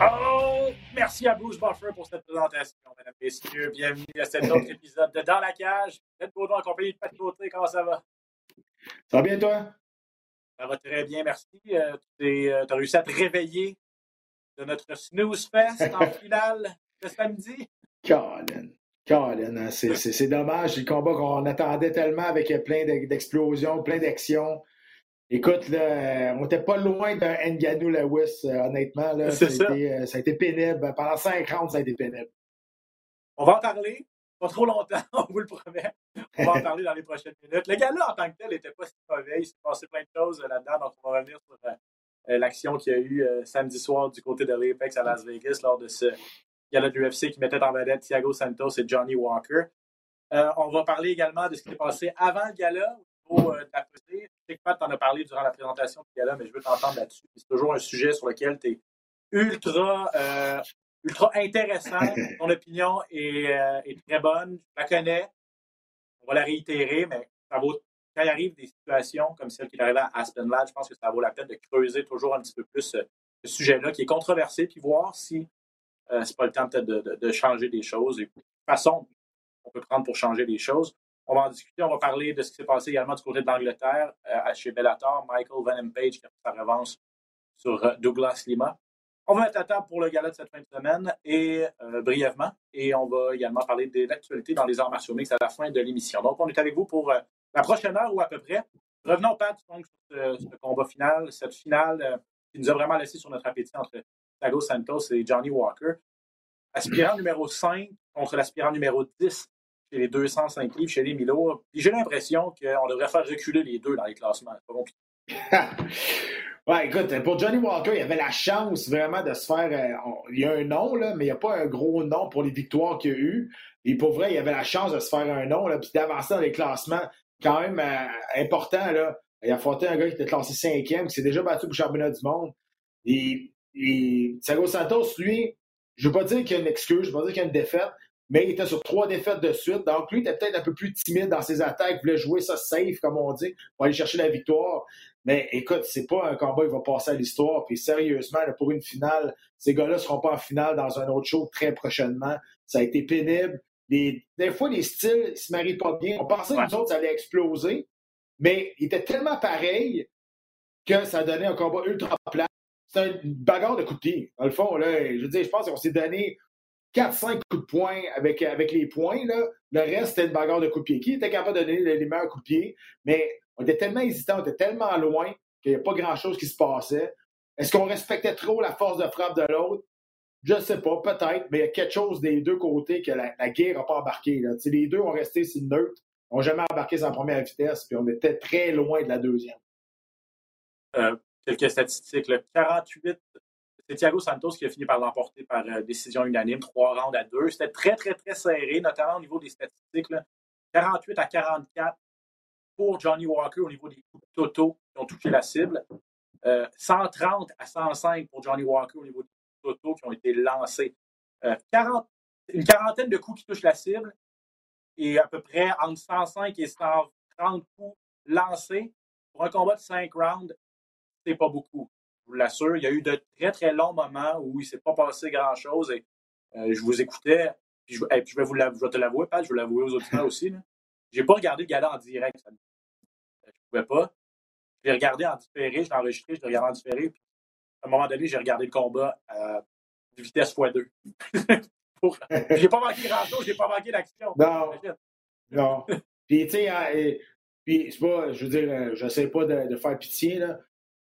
Oh! Merci à Bruce Buffer pour cette présentation, mesdames et messieurs. Bienvenue à cet autre épisode de Dans la cage. Faites Baudon en compagnie de Pat Côté. Comment ça va? Ça va bien, toi? Ça va très bien, merci. Euh, tu as réussi à te réveiller de notre snooze fest en finale de samedi? Colin. Colin, hein, c'est- dommage. Le combat qu'on attendait tellement avec plein d'ex- d'explosions, plein d'actions. Écoute, là, on n'était pas loin d'un Nganou Lewis, euh, honnêtement. Là, C'est ça, a ça. été, euh, ça a été pénible. Pendant cinq rounds, ça a été pénible. On va en parler. Pas trop longtemps, on vous le promet. On va en parler dans les prochaines minutes. Le gars-là, en tant que tel, n'était pas si mauvais. Il s'est passé plein de choses euh, là-dedans. Donc, on va revenir sur euh, l'action qu'il y a eu euh, samedi soir du côté de l'Apex à Las Vegas lors de ce gala de l'UFC qui mettait en vedette Thiago Santos et Johnny Walker. Euh, on va parler également de ce qui s'est passé avant le gala au niveau de la sais que Pat t'en a parlé durant la présentation du gala, mais je veux t'entendre là-dessus. C'est toujours un sujet sur lequel tu es ultra, euh, ultra intéressant. Ton opinion est, euh, est très bonne. Je la connais. On va la réitérer, mais ça vaut, quand il arrive des situations comme celle qui est arrivée à Aspen Lad, je pense que ça vaut la peine de creuser toujours un petit peu plus euh, ce sujet-là qui est controversé, puis voir si euh, c'est pas le temps peut-être de, de- de changer des choses et de façon on peut prendre pour changer les choses. On va en discuter, on va parler de ce qui s'est passé également du côté de l'Angleterre, euh, chez Bellator, Michael Venom Page qui a fait sa revanche sur euh, Douglas Lima. On va mettre à table pour le gala de cette fin de semaine et euh, brièvement, et on va également parler de l'actualité dans les arts martiaux mixtes à la fin de l'émission. Donc, on est avec vous pour euh, la prochaine heure ou à peu près. Revenons, Pat, donc, sur ce, combat final, cette finale qui nous a vraiment laissé sur notre appétit entre Thiago Santos et Johnny Walker. Aspirant numéro 5 contre l'aspirant numéro 10 chez les 205 livres, chez les Milo. J'ai l'impression qu'on devrait faire reculer les deux dans les classements. Pas ouais, écoute, pour Johnny Walker, il avait la chance vraiment de se faire. euh, il y a un nom, là, mais il n'y a pas un gros nom pour les victoires qu'il a eu. Et pour vrai, il avait la chance de se faire un nom, là, puis d'avancer dans les classements quand même euh, important. Là. Il a affronté un gars qui était classé cinquième, qui s'est déjà battu pour le championnat du monde. Et, et Santos, lui, je ne veux pas dire qu'il y a une excuse, je ne veux pas dire qu'il y a une défaite, mais il était sur trois défaites de suite. Donc, lui, il était peut-être un peu plus timide dans ses attaques, il voulait jouer ça safe, comme on dit, pour aller chercher la victoire. Mais écoute, c'est pas un combat qui va passer à l'histoire. Puis sérieusement, là, pour une finale, ces gars-là ne seront pas en finale dans un autre show très prochainement. Ça a été pénible. Les- des fois, les styles ne se marient pas bien. On pensait que nous autres, ça allait exploser, mais il était tellement pareil que ça donnait un combat ultra plat. C'est une bagarre de coups de pied. Dans le fond, là, je veux dire, je pense qu'on s'est donné 4-5 coups de poing avec, avec les poings. Là. Le reste, c'était une bagarre de coups de pied. Qui était capable de donner les meilleurs coups de pied? Mais on était tellement hésitants, on était tellement loin qu'il n'y a pas grand-chose qui se passait. Est-ce qu'on respectait trop la force de frappe de l'autre? Je ne sais pas, peut-être, mais il y a quelque chose des deux côtés que la, guerre n'a pas embarqué. Là. Les deux ont resté sur le neutre, n'ont jamais embarqué sans première vitesse, puis on était très loin de la deuxième. Euh, quelques statistiques. là. 48, c'est Thiago Santos qui a fini par l'emporter par euh, décision unanime, trois rounds à deux. C'était très, très, très serré, notamment au niveau des statistiques. là. 48 à 44 pour Johnny Walker au niveau des coups toto qui ont touché la cible. Euh, 130 à 105 pour Johnny Walker au niveau des coups toto qui ont été lancés. Euh, 40 une quarantaine de coups qui touchent la cible et à peu près entre 105 et 130 coups lancés. Pour un combat de 5 rounds, c'est pas beaucoup. Je vous l'assure. Il y a eu de très, très longs moments où il ne s'est pas passé grand-chose et euh, je vous écoutais. Puis je, et puis je vais, vous je vais te l'avouer, Pat, je vais l'avouer aux auditeurs aussi. là. J'ai pas regardé le gala en direct. ça me- Je pouvais pas. Je l'ai regardé en différé, je l'ai enregistré, je l'ai regardé en différé. Puis à un moment donné, j'ai regardé le combat à vitesse x2. Pour... J'ai pas manqué grand-chose, j'ai pas manqué d'action. Non. Non. Puis, tu sais, hein, puis, c'est pas, je veux dire, euh, je sais pas de, de faire pitié, là,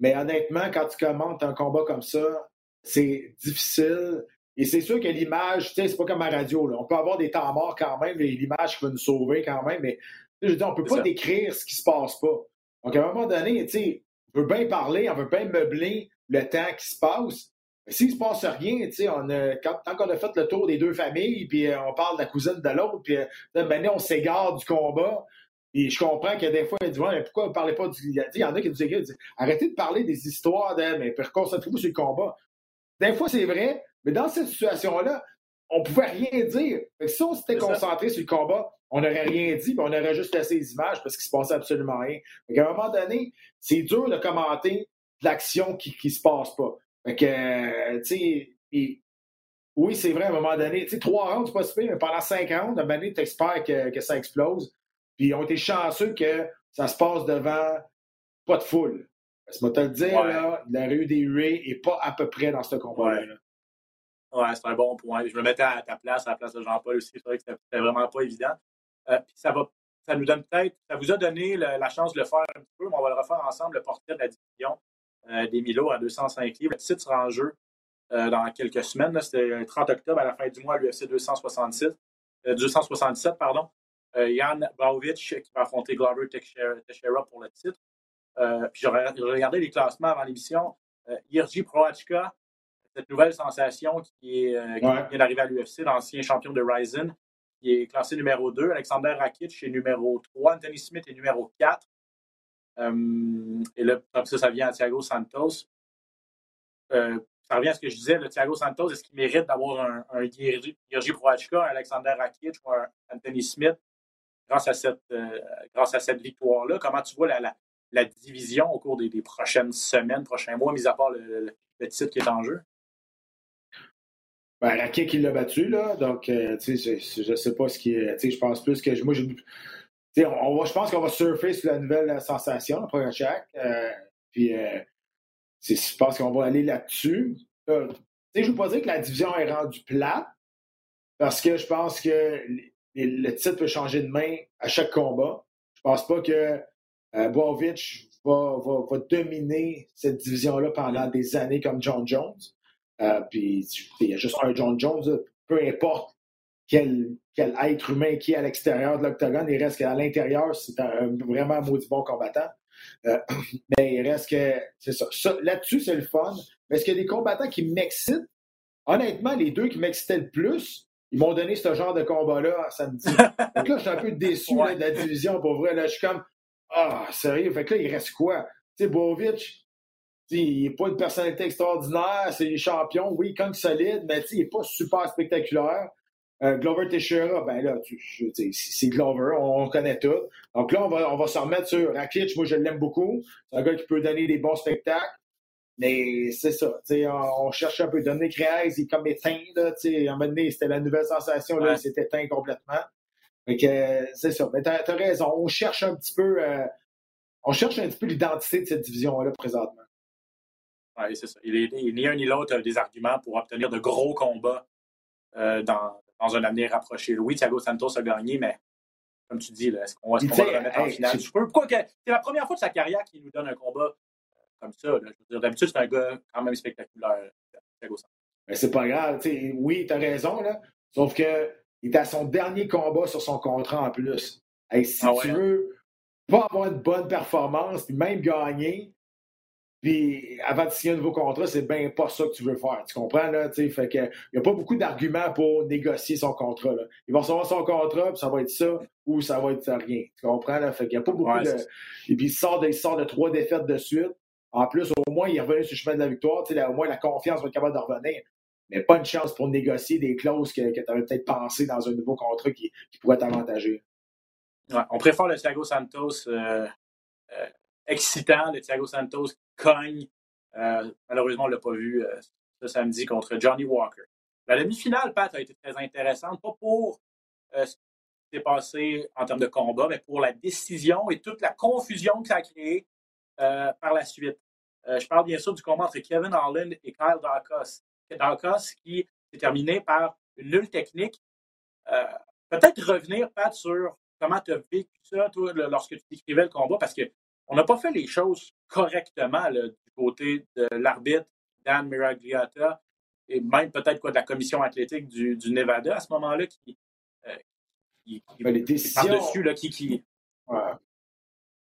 mais honnêtement, quand tu commentes un combat comme ça, c'est difficile. Et c'est sûr que l'image, tu sais, c'est pas comme à la radio, là. On peut avoir des temps morts quand même, et l'image qui va nous sauver quand même, mais Je veux dire, on peut pas décrire ce qui se passe pas. Donc, à un moment donné, tu sais, on veut bien parler, on veut bien meubler le temps qui se passe. Mais s'il se passe rien, tu sais, on a, quand, tant qu'on a fait le tour des deux familles, puis euh, on parle de la cousine de l'autre, puis euh, maintenant on s'égare du combat. Et je comprends que des fois, il dit ouais, pourquoi vous ne parlez pas du. Il y en a qui nous disent arrêtez de parler des histoires de mais concentrez-vous sur le combat. Des fois, c'est vrai, mais dans cette situation-là, on ne pouvait rien dire. si on s'était concentré sur le combat, on n'aurait rien dit, puis on aurait juste laissé les images parce qu'il se passait absolument rien. à un moment donné, c'est dur de commenter l'action qui ne se passe pas. Fait que, tu sais, oui, c'est vrai, à un moment donné, tu sais, trois rounds, c'est pas super, mais pendant cinq rounds, à un moment donné, tu espères que, que, ça explose. Puis ils ont été chanceux que ça se passe devant pas de foule. Parce que moi, te le dire, là, la rue des huées n'est pas à peu près dans ce combat-là. Ouais, c'est un bon point. Je me mettais à ta place, à la place de Jean-Paul aussi. C'est vrai que c'était vraiment pas évident. Euh, puis ça va ça nous donne peut-être, ça vous a donné la chance de le faire un petit peu, mais on va le refaire ensemble, le portrait de la division euh, des Milo à 205 livres. Le titre sera en jeu euh, dans quelques semaines. C'était le 30 octobre à la fin du mois à l'UFC 267. 267 pardon. Yann Baovic qui va affronter Glover Teixeira pour le titre. puis j'aurais regardé les classements avant l'émission. Irji Proachka, cette nouvelle sensation qui, est, euh, vient d'arriver à l'UFC, l'ancien champion de Ryzen, qui est classé numéro 2. Alexander Rakic est numéro 3. Anthony Smith est numéro 4. Euh, et là, comme ça, ça vient à Thiago Santos. Euh, ça revient à ce que je disais, le Thiago Santos, est-ce qu'il mérite d'avoir un, un Yergi Proachka, un Alexander Rakic ou un Anthony Smith? Grâce à cette, à cette victoire-là? Comment tu vois la, la, division au cours des, prochaines semaines, prochains mois, mis à part le titre qui est en jeu? Ben, Rakic, il l'a battu, là. Donc, euh, je ne sais pas ce qui est. Je pense plus que. Moi, je, on va, je pense qu'on va surfer sur la nouvelle sensation, le premier check. Euh, puis, euh, je pense qu'on va aller là-dessus. je ne veux pas dire que la division est rendue plate, parce que je pense que le titre peut changer de main à chaque combat. Je pense pas que euh, va, dominer cette division-là pendant des années comme John Jones. Euh, puis il y a juste un John Jones, peu importe quel, être humain qui est à l'extérieur de l'octogone, il reste qu'à l'intérieur, c'est un, vraiment un maudit bon combattant. Euh, mais il reste que, c'est ça. Là-dessus, c'est le fun. Mais est-ce qu'il y a des combattants qui m'excitent? Honnêtement, les deux qui m'excitaient le plus, ils m'ont donné ce genre de combat-là samedi. Donc là, je suis un peu déçu de la division, pour vrai. Là, je suis comme, ah, sérieux? Fait que là, il reste quoi? Tu sais, Bovic, il n'est pas une personnalité extraordinaire, c'est champion, oui, quand solide, mais il n'est pas super spectaculaire. Euh, Glover Teixeira, ben là, c'est Glover, on, connaît tout. Donc là, on va, on va se remettre sur Rakic, moi je l'aime beaucoup. C'est un gars qui peut donner des bons spectacles. Mais c'est ça, on, on, cherche un peu. Dominique Reyes, il est comme éteint, là, à un moment donné, c'était la nouvelle sensation, là, il s'est éteint complètement. Fait que c'est ça. Mais t'as as raison, on cherche un petit peu euh, on cherche un petit peu l'identité de cette division-là présentement. Oui, c'est ça. Il est, ni un ni l'autre des arguments pour obtenir de gros combats euh, dans, dans, un avenir rapproché. Oui, Thiago Santos a gagné, mais comme tu dis, est-ce qu'on va, se le remettre en finale? Pourquoi c'est la première fois de sa carrière qu'il nous donne un combat comme ça. D'habitude, c'est un gars quand même spectaculaire, c'est pas grave. oui, tu as raison, là. Sauf que il est à son dernier combat sur son contrat en plus. si ah tu hein? veux pas avoir une bonne performance, puis même gagner, puis avant de signer un nouveau contrat, c'est bien pas ça que tu veux faire. Tu comprends, là? Fait que, il n'y a pas beaucoup d'arguments pour négocier son contrat. Là. Il va recevoir son contrat, puis ça va être ça, ou ça va être rien. Tu comprends, là? Fait qu'il n'y a pas beaucoup de. Et puis il sort, de, il sort de trois défaites de suite. En plus, au moins, il est revenu sur le chemin de la victoire. Au moins, la confiance va être capable de revenir. Mais pas une chance pour négocier des clauses que, tu avais peut-être pensé dans un nouveau contrat qui, pourrait t'avantager. On préfère le Thiago Santos euh, euh, excitant, le Thiago Santos cogne. Euh, malheureusement, on ne l'a pas vu ce samedi contre Johnny Walker. La demi-finale, Pat, a été très intéressante, pas pour ce qui s'est passé en termes de combat, mais pour la décision et toute la confusion que ça a créé par la suite. Je parle bien sûr du combat entre Kevin Harlan et Kyle Dacos. Dacos qui s'est terminé par une nulle technique. Peut-être revenir, Pat, sur comment tu as vécu ça, toi, lorsque tu décrivais le combat, parce que on n'a pas fait les choses correctement du côté de l'arbitre Dan Miragliotta et même peut-être quoi de la commission athlétique du, Nevada à ce moment-là qui, euh, qui, ben, les décisions, dessus là, qui, qui,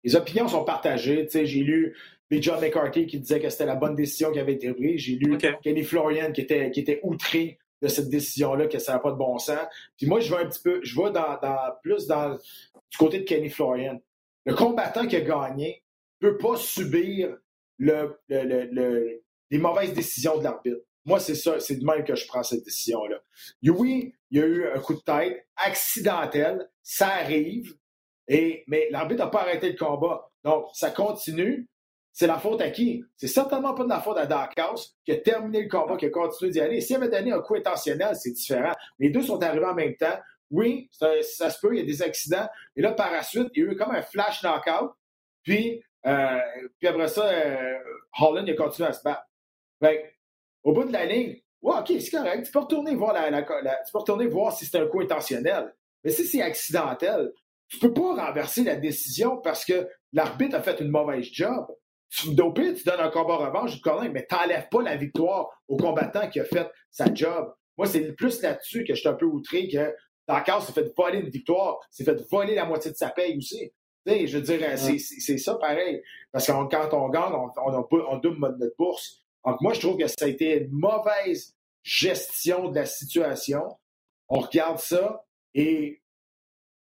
Les opinions sont partagées. J'ai lu Big John McCarthy qui disait que c'était la bonne décision qui avait été prise. J'ai lu Kenny Florian qui était, qui était outré de cette décision-là, que ça n'a pas de bon sens. Puis moi, je vais un petit peu, je vais dans, plus dans, du côté de Kenny Florian. Le combattant qui a gagné ne peut pas subir le, les mauvaises décisions de l'arbitre. Moi, c'est ça, c'est de même que je prends cette décision-là. Oui, il y a eu un coup de tête accidentel, ça arrive, et, mais l'arbitre n'a pas arrêté le combat. Donc, ça continue. C'est la faute à qui? C'est certainement pas de la faute à House qui a terminé le combat, qui a continué d'y aller. S'il avait donné un coup intentionnel, c'est différent. Les deux sont arrivés en même temps. Oui, ça, se peut, il y a des accidents. Et là, par la suite, il y a eu comme un flash knockout. Puis, euh, puis après ça, euh, Holland a continué à se battre. au bout de la ligne, ouais, OK, c'est correct. Tu peux retourner voir, la, tu peux retourner voir si c'est un coup intentionnel. Mais si c'est accidentel, tu peux pas renverser la décision parce que l'arbitre a fait une mauvaise job. Tu, dopé, tu donnes un combat revanche, mais tu n'enlèves pas la victoire au combattant qui a fait sa job. Moi, c'est plus là-dessus que je suis un peu outré que Dakar s'est fait voler une victoire, s'est fait voler la moitié de sa paye aussi. je veux dire, c'est ça pareil. Parce que quand on gagne, on, on, on double notre bourse. Donc, moi, je trouve que ça a été une mauvaise gestion de la situation. On regarde ça et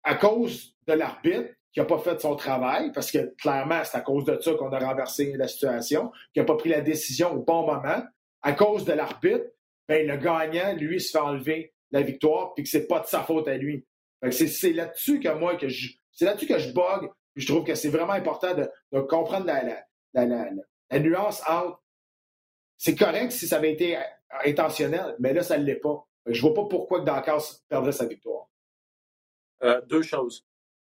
à cause de l'arbitre qui n'a pas fait son travail, parce que clairement, c'est à cause de ça qu'on a renversé la situation, qui n'a pas pris la décision au bon moment, à cause de l'arbitre, ben, le gagnant, lui, se fait enlever la victoire, puis que c'est pas de sa faute à lui. C'est là-dessus que moi, que je, c'est là-dessus que je bug, puis je trouve que c'est vraiment important de, comprendre la, la, nuance entre c'est correct si ça avait été intentionnel, mais là, ça ne l'est pas. Je vois pas pourquoi Dakar perdrait sa victoire. Euh, deux choses.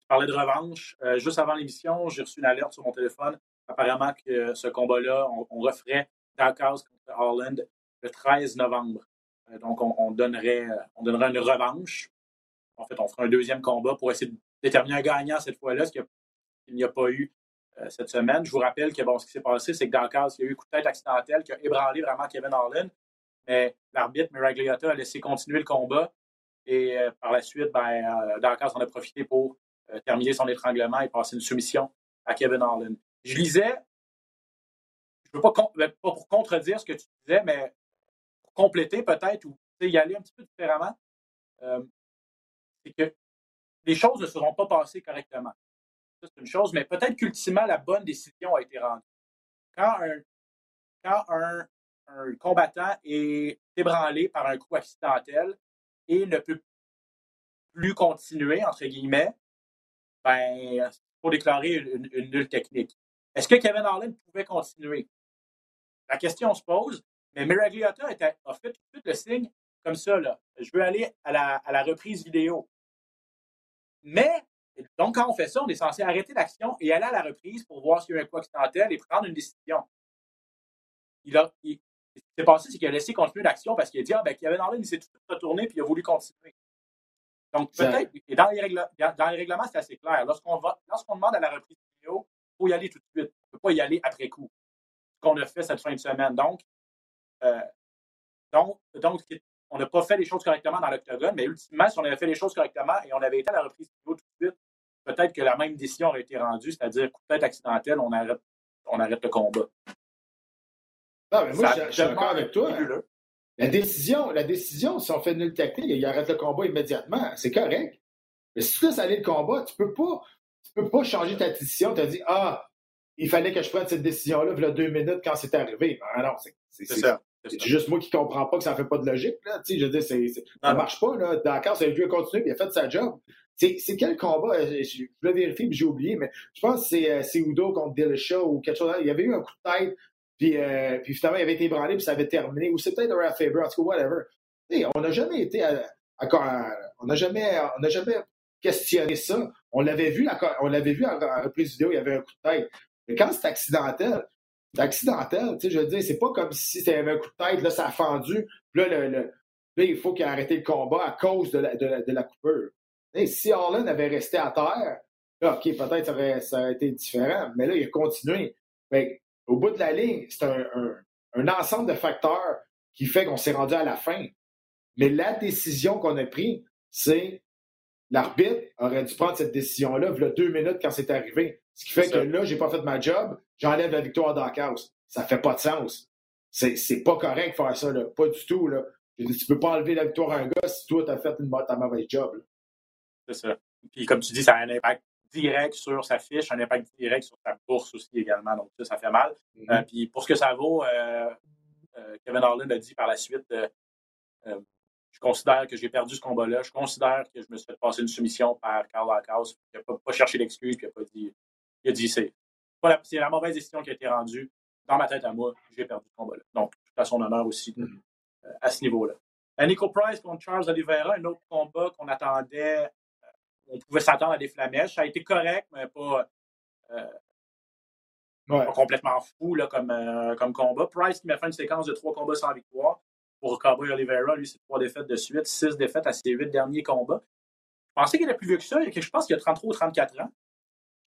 Parlais de revanche. Euh, juste avant l'émission, j'ai reçu une alerte sur mon téléphone. Apparemment que ce combat-là, on, referait Dakar contre Holland le 13 novembre. Euh, donc, on, donnerait, on donnerait une revanche. En fait, on fera un deuxième combat pour essayer de déterminer un gagnant cette fois-là, ce qu'il n'y a, pas eu cette semaine. Je vous rappelle que bon, ce qui s'est passé, c'est que Dakar, il y a eu coup de tête accidentel qui a ébranlé vraiment Kevin Holland. Mais l'arbitre, Miragliotta, a laissé continuer le combat. Et euh, par la suite, ben, euh, en a profité pour euh, terminer son étranglement et passer une soumission à Kevin Harlan. Je lisais, je ne veux ben, pas, pour contredire ce que tu disais, mais pour compléter peut-être ou y aller un petit peu différemment, c'est que les choses ne seront pas passées correctement. c'est une chose, mais peut-être qu'ultimement, la bonne décision a été rendue. Quand un combattant est ébranlé par un coup accidentel, et ne peut plus continuer, entre guillemets, ben, pour déclarer une, nulle technique. Est-ce que Kevin Harlan pouvait continuer? La question se pose, mais Miragliotta a fait tout le signe comme ça. Je veux aller à la, reprise vidéo. Mais, donc, quand on fait ça, on est censé arrêter l'action et aller à la reprise pour voir s'il y a un coup accidentel et prendre une décision. Ce qui s'est passé, c'est qu'il a laissé continuer l'action parce qu'il a dit Ah, ben, Kevin Harlan, il s'est tout retourné puis il a voulu continuer. Donc, peut-être, et dans les, dans les règlements, c'est assez clair. Lorsqu'on lorsqu'on demande à la reprise vidéo, il faut y aller tout de suite. On ne peut pas y aller après coup. Ce qu'on a fait cette fin de semaine. Donc, euh, donc, donc on n'a pas fait les choses correctement dans l'octogone, mais ultimement, si on avait fait les choses correctement et on avait été à la reprise vidéo tout de suite, peut-être que la même décision aurait été rendue, c'est-à-dire coup de tête accidentel, on arrête, on arrête le combat. Non, mais moi, je suis d'accord avec toi. Hein. La décision, la décision, si on fait nulle technique, il arrête le combat immédiatement. C'est correct. Mais si tu laisses aller le combat, tu peux pas, tu peux pas changer ta décision. Tu as dit, ah, il fallait que je prenne cette décision-là, il y a deux minutes quand c'est arrivé. Ben, non, c'est ça. C'est juste moi qui ne comprends pas que ça ne fait pas de logique. Là. Je dis, ça ne marche pas. Là. D'accord, ça a dû continuer, puis il a fait sa job. C'est quel combat? Euh, je, voulais vérifier, puis j'ai oublié, mais je pense que c'est euh, Udo contre Dillashaw ou quelque chose. Il y avait eu un coup de tête puis, euh, puis finalement, il avait été ébranlé, puis ça avait terminé. Ou c'est peut-être un Faber, en tout cas, whatever. on n'a jamais été à, on n'a jamais, on n'a jamais questionné ça. On l'avait vu, on l'avait vu en, reprise vidéo, il y avait un coup de tête. Mais quand c'est accidentel, c'est accidentel, tu sais, je veux dire, c'est pas comme si c'était un coup de tête, là, ça a fendu, là, le, là il faut qu'il ait arrêté le combat à cause de la, de la, coupure. si Harlan avait resté à terre, là, OK, peut-être ça aurait, ça aurait été différent, mais là, il a continué. Fait, au bout de la ligne, c'est un, ensemble de facteurs qui fait qu'on s'est rendu à la fin. Mais la décision qu'on a prise, c'est l'arbitre aurait dû prendre cette décision-là, il y a deux minutes quand c'est arrivé. Ce qui fait que là, j'ai pas fait ma job, j'enlève la victoire d'Arcas. Ça fait pas de sens. C'est pas correct de faire ça, là. Pas du tout, là. Tu peux pas enlever la victoire à un gars si toi, tu as fait une, ta mauvaise job. C'est ça. Puis comme tu dis, ça a un impact direct sur sa fiche, un impact direct sur sa bourse aussi également. Donc ça, ça fait mal. Mm-hmm. Euh, puis pour ce que ça vaut, euh, euh, Kevin Harlan a dit par la suite je considère que j'ai perdu ce combat-là. Je considère que je me suis fait passer une soumission par Carl Lacasse. Il n'a pas, cherché d'excuses, puis il a pas dit. Il a dit c'est la, la mauvaise décision qui a été rendue. Dans ma tête à moi, j'ai perdu ce combat-là. Donc, à son honneur aussi mm-hmm. à ce niveau-là. Nico Price contre Charles Oliveira, un autre combat qu'on attendait on pouvait s'attendre à des flamèches. Ça a été correct, mais pas, euh, complètement fou là, comme, euh, comme combat. Price qui m'a fait une séquence de trois combats sans victoire. Pour Cowboy Oliveira, lui, c'est trois défaites de suite, six défaites à ses huit derniers combats. Je pensais qu'il était plus vieux que ça. Je pense qu'il a 33 ou 34 ans.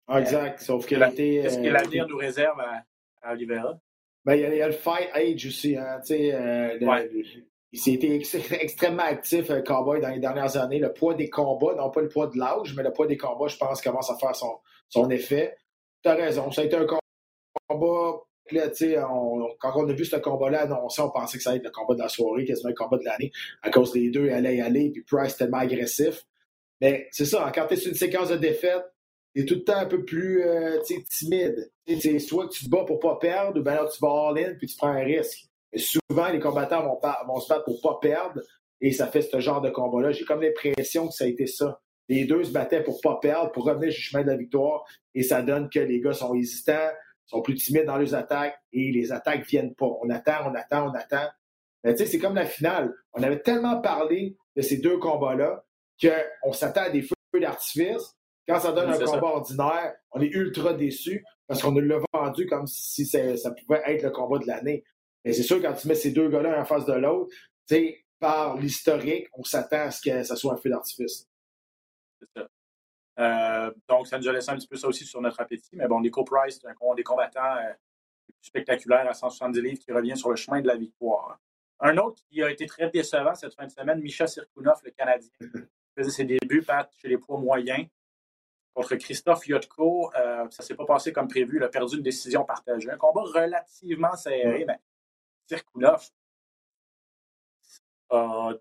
Ah, exact. Sauf qu'il a été. Qu'est-ce que l'avenir nous réserve à, Oliveira? Ben, il, y a, le fight age aussi. Hein, euh, il s'est été extrêmement actif, euh, Cowboy, dans les dernières années. Le poids des combats, non pas le poids de l'âge, mais le poids des combats, je pense, commence à faire son, effet. Tu as raison, ça a été un combat. Quand on a vu ce combat-là annoncé, on pensait que ça allait être le combat de la soirée, quasiment le combat de l'année, à cause des deux, aller y aller, puis Price tellement agressif. Mais c'est ça, quand tu es sur une séquence de défaites, tu es tout le temps un peu plus euh, timide. Soit tu te bats pour pas perdre, ou bien là, tu vas all-in, puis tu prends un risque souvent, les combattants vont, vont se battre pour pas perdre et ça fait ce genre de combat-là. J'ai comme l'impression que ça a été ça. Les deux se battaient pour pas perdre, pour revenir sur le chemin de la victoire et ça donne que les gars sont hésitants, sont plus timides dans leurs attaques et les attaques viennent pas. On attend, on attend, on attend. Mais tu sais, c'est comme la finale. On avait tellement parlé de ces deux combats-là qu'on s'attend à des feux d'artifice. Quand ça donne un combat ordinaire, on est ultra déçu parce qu'on nous l'a vendu comme si ça pouvait être le combat de l'année. Mais c'est sûr, quand tu mets ces deux gars-là en face de l'autre, par l'historique, on s'attend à ce que ça soit un feu d'artifice. C'est ça. Euh, donc, ça nous a laissé un petit peu ça aussi sur notre appétit. Mais bon, Nico Price, c'est un des combattants euh, spectaculaires à 170 livres qui revient sur le chemin de la victoire. Un autre qui a été très décevant cette fin de semaine, Misha Sirkunov, le Canadien. Il faisait ses débuts, Pat, chez les poids moyens. Contre Christophe Yotko, euh, ça ne s'est pas passé comme prévu. Il a perdu une décision partagée. Un combat relativement serré, mais Sirkunov euh,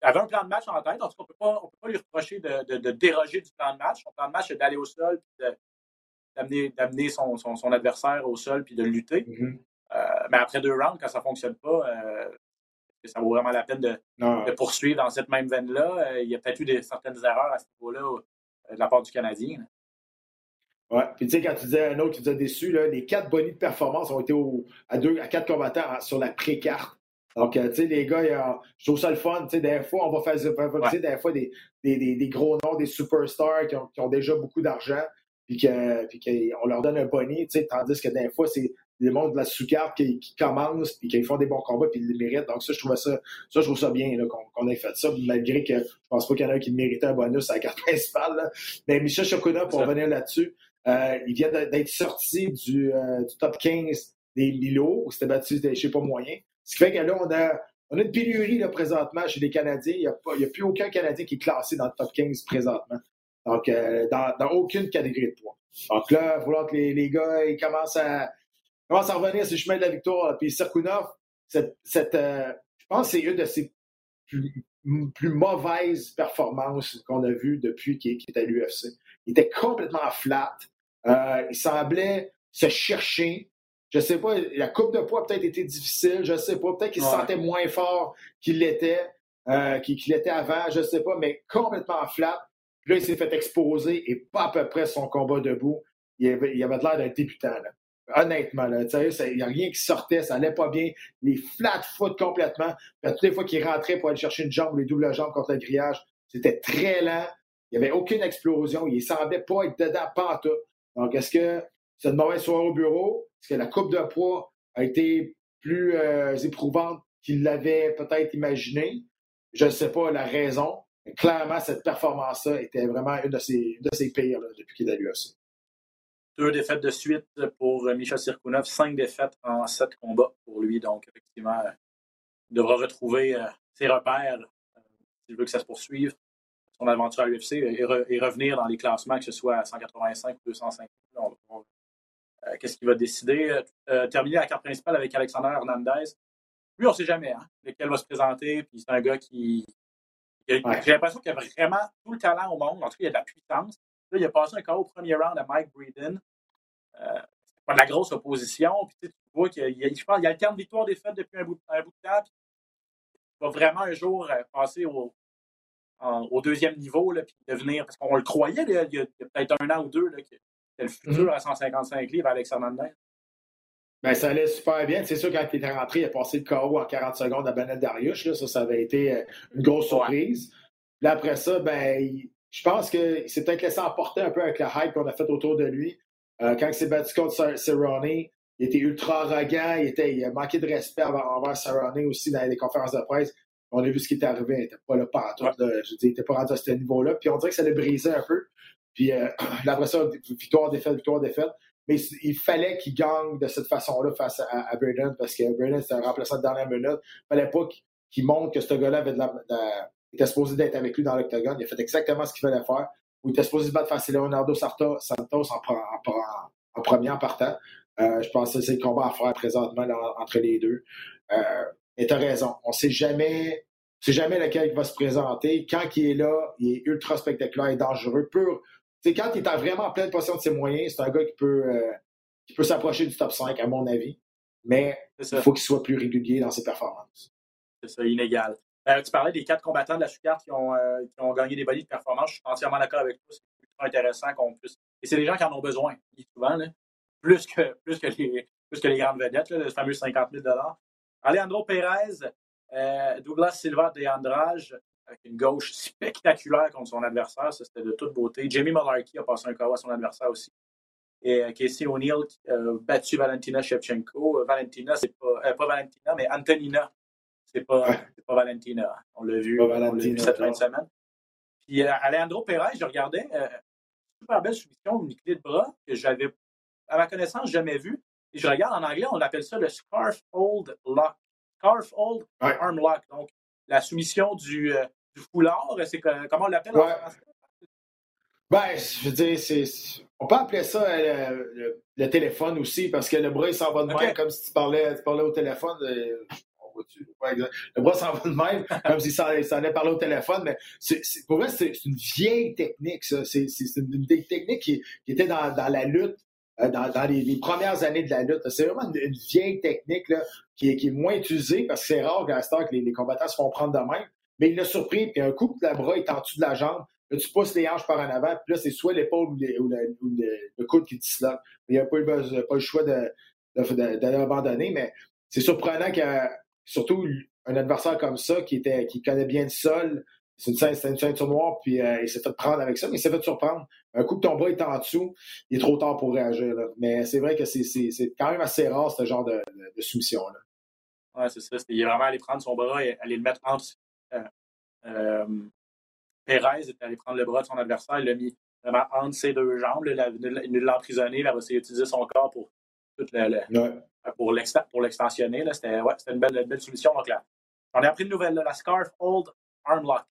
avait un plan de match en tête. En tout cas, on ne peut pas lui reprocher de, déroger du plan de match. Son plan de match, c'est d'aller au sol d'amener son, son, adversaire au sol puis de lutter. Mm-hmm. Euh, mais après deux rounds, quand ça ne fonctionne pas, euh, ça vaut vraiment la peine de, poursuivre dans cette même veine-là? il y a peut-être eu des, certaines erreurs à ce niveau-là de la part du Canadien. Ouais. Puis tu sais, quand tu disais un autre qui nous a déçu, là, les quatre bonus de performance ont été à deux, à quatre combattants sur la pré-carte. Donc, euh, tu sais, les gars, je trouve ça le fun. Tu sais, des fois, on va faire favoriser des fois des, des, des, gros noms, des superstars qui ont, qui ont déjà beaucoup d'argent, puis qu'on leur donne un bonnet, tu sais, tandis que des fois, c'est des mondes de la sous-carte qui, qui, commencent, puis qui font des bons combats, puis ils le méritent. Donc, ça, je trouve ça, ça, je trouve ça bien qu'on ait fait ça, malgré que je pense pas qu'il y en a un qui méritait un bonus à la carte principale. Là. Mais Michel Chocona, pour revenir là-dessus, euh, il vient d'être sorti du, euh, top 15 des Lilo, où c'était battu, je sais pas, moyen. Ce qui fait que là, on a, on a une pénurie là, présentement chez les Canadiens. Il n'y a, plus aucun Canadien qui est classé dans le top 15 présentement. Donc, euh, dans, aucune catégorie de points. Donc là, falloir que les, les, gars ils commencent, à, commencent à revenir sur le chemin de la victoire. Puis Serkunov, cette, je pense que c'est une de ses plus, plus mauvaises performances qu'on a vues depuis qu'il est à l'UFC. Il était complètement flat. Euh, il semblait se chercher. Je sais pas, la coupe de poids a peut-être été difficile, je sais pas. Peut-être qu'il se sentait moins fort qu'il l'était, euh, qu'il l'était avant, je sais pas, mais complètement flat. Puis là, il s'est fait exposer et pas à peu près son combat debout. Il avait, il avait l'air d'un débutant. Là. Honnêtement, là, il n'y a rien qui sortait, ça allait pas bien. Les flat foot complètement. Puis, toutes les fois qu'il rentrait pour aller chercher une jambe, les doubles jambes contre le grillage, c'était très lent. Il n'y avait aucune explosion. Il ne semblait pas être dedans, pas tout. Donc, est-ce que c'est une mauvaise soirée au bureau? Est-ce que la coupe de poids a été plus euh, éprouvante qu'il l'avait peut-être imaginé? Je ne sais pas la raison. Mais clairement, cette performance-là était vraiment une de ses, pires depuis qu'il a eu ça. Deux défaites de suite pour Michel Sirkunov, cinq défaites en sept combats pour lui. Donc, effectivement, il devra retrouver euh, ses repères euh, s'il veut que ça se poursuive son aventure à l'UFC et, revenir dans les classements, que ce soit à 185 ou 205. Qu'est-ce qu'il va décider? terminer la carte principale avec Alexander Hernandez. Lui, on ne sait jamais hein, lequel va se présenter. Puis c'est un gars qui. J'ai l'impression qu'il a vraiment tout le talent au monde. En tout cas, il a de la puissance. Là, il a passé un KO au premier round à Mike Breeden. Euh, pas de la grosse opposition. Puis, tu vois qu'il y a, je pense, il alterne victoire-défaite depuis un bout, un bout de temps. il va vraiment un jour euh, passer au, au deuxième niveau, là, puis devenir. Parce qu'on le croyait il y a, peut-être un an ou deux, là, que c'était le futur mm-hmm. à 155 livres avec Hernandez. Ben, ça allait super bien. C'est sûr, quand il était rentré, il a passé le KO en 40 secondes à Bennett Darius. Là. Ça, ça avait été euh, une grosse surprise. Là, après ça, ben, je pense qu'il s'est peut-être laissé emporter un peu avec la hype qu'on a fait autour de lui. Euh, quand il s'est battu contre Cerrone, il était ultra arrogant, il, était, il a manqué de respect envers Cerrone aussi dans les conférences de presse. On a vu ce qui est arrivé, il n'était pas là partout. je veux il n'était pas rendu à ce niveau-là. Puis on dirait que ça l'a brisé un peu. Puis euh, après ça, victoire, défaite, victoire, défaite. Mais il fallait qu'il gagne de cette façon-là face à, à parce que Braden, c'était un remplaçant de dernière minute. Il fallait pas qu'il montre que ce gars-là avait de la, était supposé d'être avec lui dans l'octogone. Il a fait exactement ce qu'il fallait faire. il était supposé se battre face à Leonardo Santos en, en, en, premier en partant. Euh, je pense que c'est le combat à faire présentement entre les deux. Euh, et tu as raison. On ne sait jamais. C'est jamais lequel va se présenter. Quand il est là, il est ultra spectaculaire et dangereux. Pur, c'est quand il est vraiment en pleine possession de ses moyens, c'est un gars qui peut, euh, qui peut s'approcher du top 5, à mon avis. Mais il faut qu'il soit plus régulier dans ses performances. C'est ça, inégal. Euh, tu parlais des quatre combattants de la sous-carte qui, ont, euh, qui ont gagné des bodies de performance. Je suis entièrement d'accord avec toi. C'est ultra intéressant qu'on puisse. Et c'est des gens qui en ont besoin, souvent, là. Plus, que, plus, que les, plus que les grandes vedettes, là, le fameux 50 000 Alejandro Perez, Douglas Silva de Andrade, avec une gauche spectaculaire contre son adversaire. Ça, c'était de toute beauté. Jamie Malarkey a passé un KO à son adversaire aussi. Et euh, Casey O'Neill a euh, battu Valentina Shevchenko. Euh, Valentina, c'est pas, pas Valentina, mais Antonina. C'est pas, pas Valentina. On l'a vu, vu, cette fin de semaine. Puis Alejandro Perez, je regardais, super belle soumission, une clé de bras que j'avais, à ma connaissance, jamais vue. Et je regarde en anglais, on appelle ça le Scarf Hold Lock. Scarf Hold Arm Lock. Donc, la soumission du, foulard. C'est comment on l'appelle en français? Ben, je veux dire, c'est. On peut appeler ça euh, le, téléphone aussi, parce que le bras, il s'en va de même, comme si tu parlais, tu parlais au téléphone. Euh, le bras s'en va de même, comme si ça, allait parler au téléphone. Mais pour moi, c'est une vieille technique, ça. C'est une, technique qui, était dans, la lutte, euh, dans, les, premières années de la lutte. C'est vraiment une, vieille technique là, qui, est, moins utilisée, parce que c'est rare qu'à que les, les combattants se font prendre de même mais il l'a surpris, puis un coup que le bras est en dessous de la jambe, là, tu pousses les hanches par en avant, puis là, c'est soit l'épaule ou, le, coude qui disloque. Il n'y a pas, pas, le choix de, abandonner, mais c'est surprenant que, surtout un adversaire comme ça, qui, était, qui connaît bien le sol, c'est une, une, ceinture noire, puis euh, il s'est fait prendre avec ça, mais il s'est fait surprendre. Un coup que ton bras est en dessous, il est trop tard pour réagir. Mais c'est vrai que c'est quand même assez rare, ce genre de, de soumission-là. Oui, c'est ça. Il est vraiment allé prendre son bras et aller le mettre entre euh, euh, Perez est allé prendre le bras de son adversaire, il l'a mis vraiment entre ses deux jambes, il l'a emprisonné, il a essayé d'utiliser son corps pour, pour l'extensionner. C'était une belle, belle solution. Donc, là, on a appris une nouvelle, la Scarf Old Arm Lock.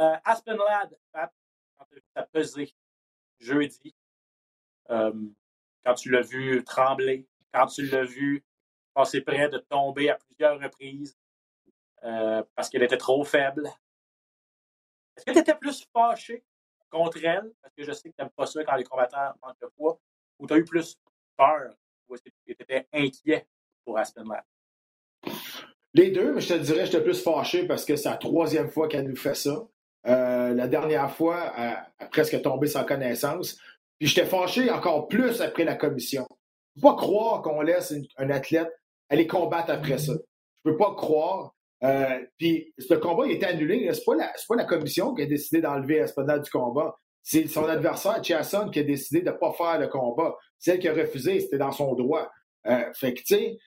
Euh, Aspen Lad, quand tu as pesé jeudi, quand tu l'as vu trembler, quand tu l'as vu passer près de tomber à plusieurs reprises, euh, parce qu'elle était trop faible. Est-ce que tu étais plus fâché contre elle, parce que je sais que tu n'aimes pas ça quand les combattants manquent de poids, ou tu as eu plus peur, ou est-ce que tu étais inquiet pour Aspen Lab? Les deux, mais je te dirais, j'étais plus fâché parce que c'est la troisième fois qu'elle nous fait ça. Euh, la dernière fois, elle a presque tombé sans connaissance. Puis j'étais fâché encore plus après la commission. Je ne peux pas croire qu'on laisse un athlète aller combattre après ça. Je ne peux pas croire. Euh, puis ce combat il était annulé. C'est pas la, pas la commission qui a décidé d'enlever Espadal du combat. C'est son adversaire, Chasson, qui a décidé de ne pas faire le combat. Celle qui a refusé, c'était dans son droit. Euh, fait que, tu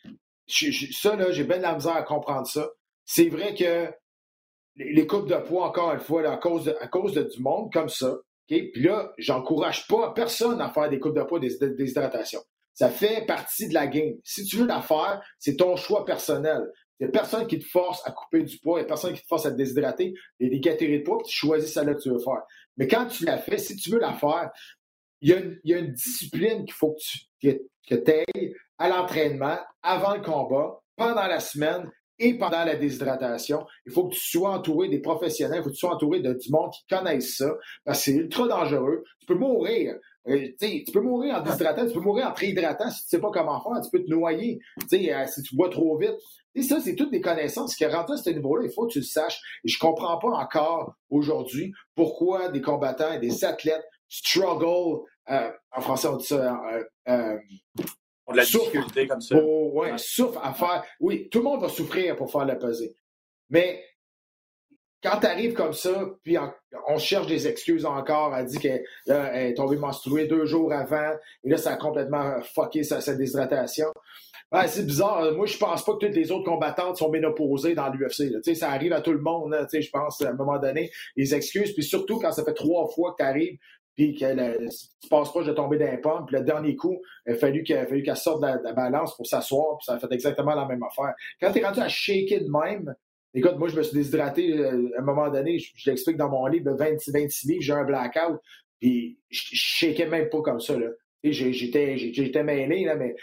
ça, là, j'ai bien de la misère à comprendre ça. C'est vrai que les, coupes de poids, encore une fois, à cause, de, à cause de, du monde comme ça, Puis là, j'encourage pas personne à faire des coupes de poids des, des, hydratations. Ça fait partie de la game. Si tu veux la faire, c'est ton choix personnel. Il n'y a personne qui te force à couper du poids, il n'y a personne qui te force à te déshydrater. Il y a des de poids, puis tu choisis celle-là que tu veux faire. Mais quand tu la fais, si tu veux la faire, il y a une, discipline qu'il faut que tu que, ailles à l'entraînement, avant le combat, pendant la semaine et pendant la déshydratation. Il faut que tu sois entouré des professionnels, il faut que tu sois entouré de, du monde qui connaissent ça, parce que c'est ultra dangereux. Tu peux mourir. Euh, tu peux mourir en déshydratant, tu peux mourir en préhydratant si tu sais pas comment faire, tu peux te noyer euh, si tu bois trop vite. Et ça, c'est toutes des connaissances qui rentrent à ce niveau-là. Il faut que tu le saches. Et je comprends pas encore aujourd'hui pourquoi des combattants et des athlètes struggle, euh, en français on dit ça, la difficulté comme ça. Oh, ouais, souffre à faire. Oui, tout le monde va souffrir pour faire la pesée. Mais quand tu arrives comme ça, puis on, cherche des excuses encore, elle dit qu'elle est tombée menstruée deux jours avant, et là, ça a complètement fucké sa, déshydratation. c'est bizarre. Moi, je pense pas que toutes les autres combattantes sont ménopausées dans l'UFC. Ça arrive à tout le monde, je pense, à un moment donné, les excuses. Puis surtout quand ça fait trois fois que tu arrives, puis que tu passes pas de tomber d'un pomme. Puis le dernier coup, il a fallu qu'elle sorte de la, balance pour s'asseoir, puis ça a fait exactement la même affaire. Quand tu es rendu à shaker de même, écoute, moi, je me suis déshydraté euh, à un moment donné, je, l'explique dans mon livre, de 26, 26 livres, j'ai un blackout, puis je, je shakais même pas comme ça. J'étais mêlé, là, mais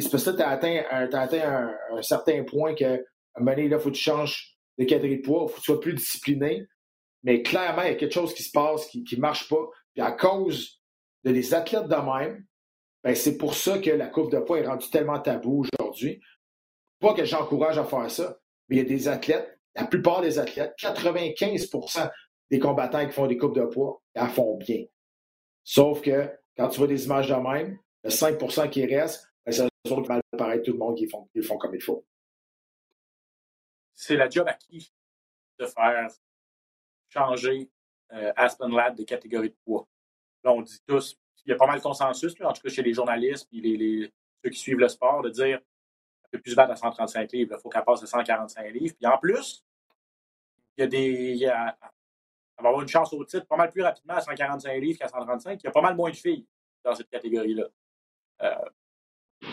c'est parce que tu as atteint, un, atteint un, certain point que, à un moment donné, il faut que tu changes de catégorie de poids, il faut que tu sois plus discipliné. Mais clairement, il y a quelque chose qui se passe qui ne marche pas. Puis à cause de des athlètes de même, ben c'est pour ça que la coupe de poids est rendue tellement tabou aujourd'hui. Pas que j'encourage à faire ça, mais il y a des athlètes, la plupart des athlètes, 95% des combattants qui font des coupes de poids, elles font bien. Sauf que quand tu vois des images de même, le 5% qui reste, ben, c'est eux autres qui mal tout le monde qui font, font comme il faut. C'est la job à qui de faire changer euh, Aspen Lab de catégorie de poids. Là, on dit tous, il y a pas mal de consensus, en tout cas chez les journalistes et les, ceux qui suivent le sport, de dire qu'elle peut plus se battre à 135 livres, il faut qu'elle passe à 145 livres. Puis en plus, il y a des. Il va avoir une chance au titre pas mal plus rapidement à 145 livres qu'à 135. Il y a pas mal moins de filles dans cette catégorie-là. Euh,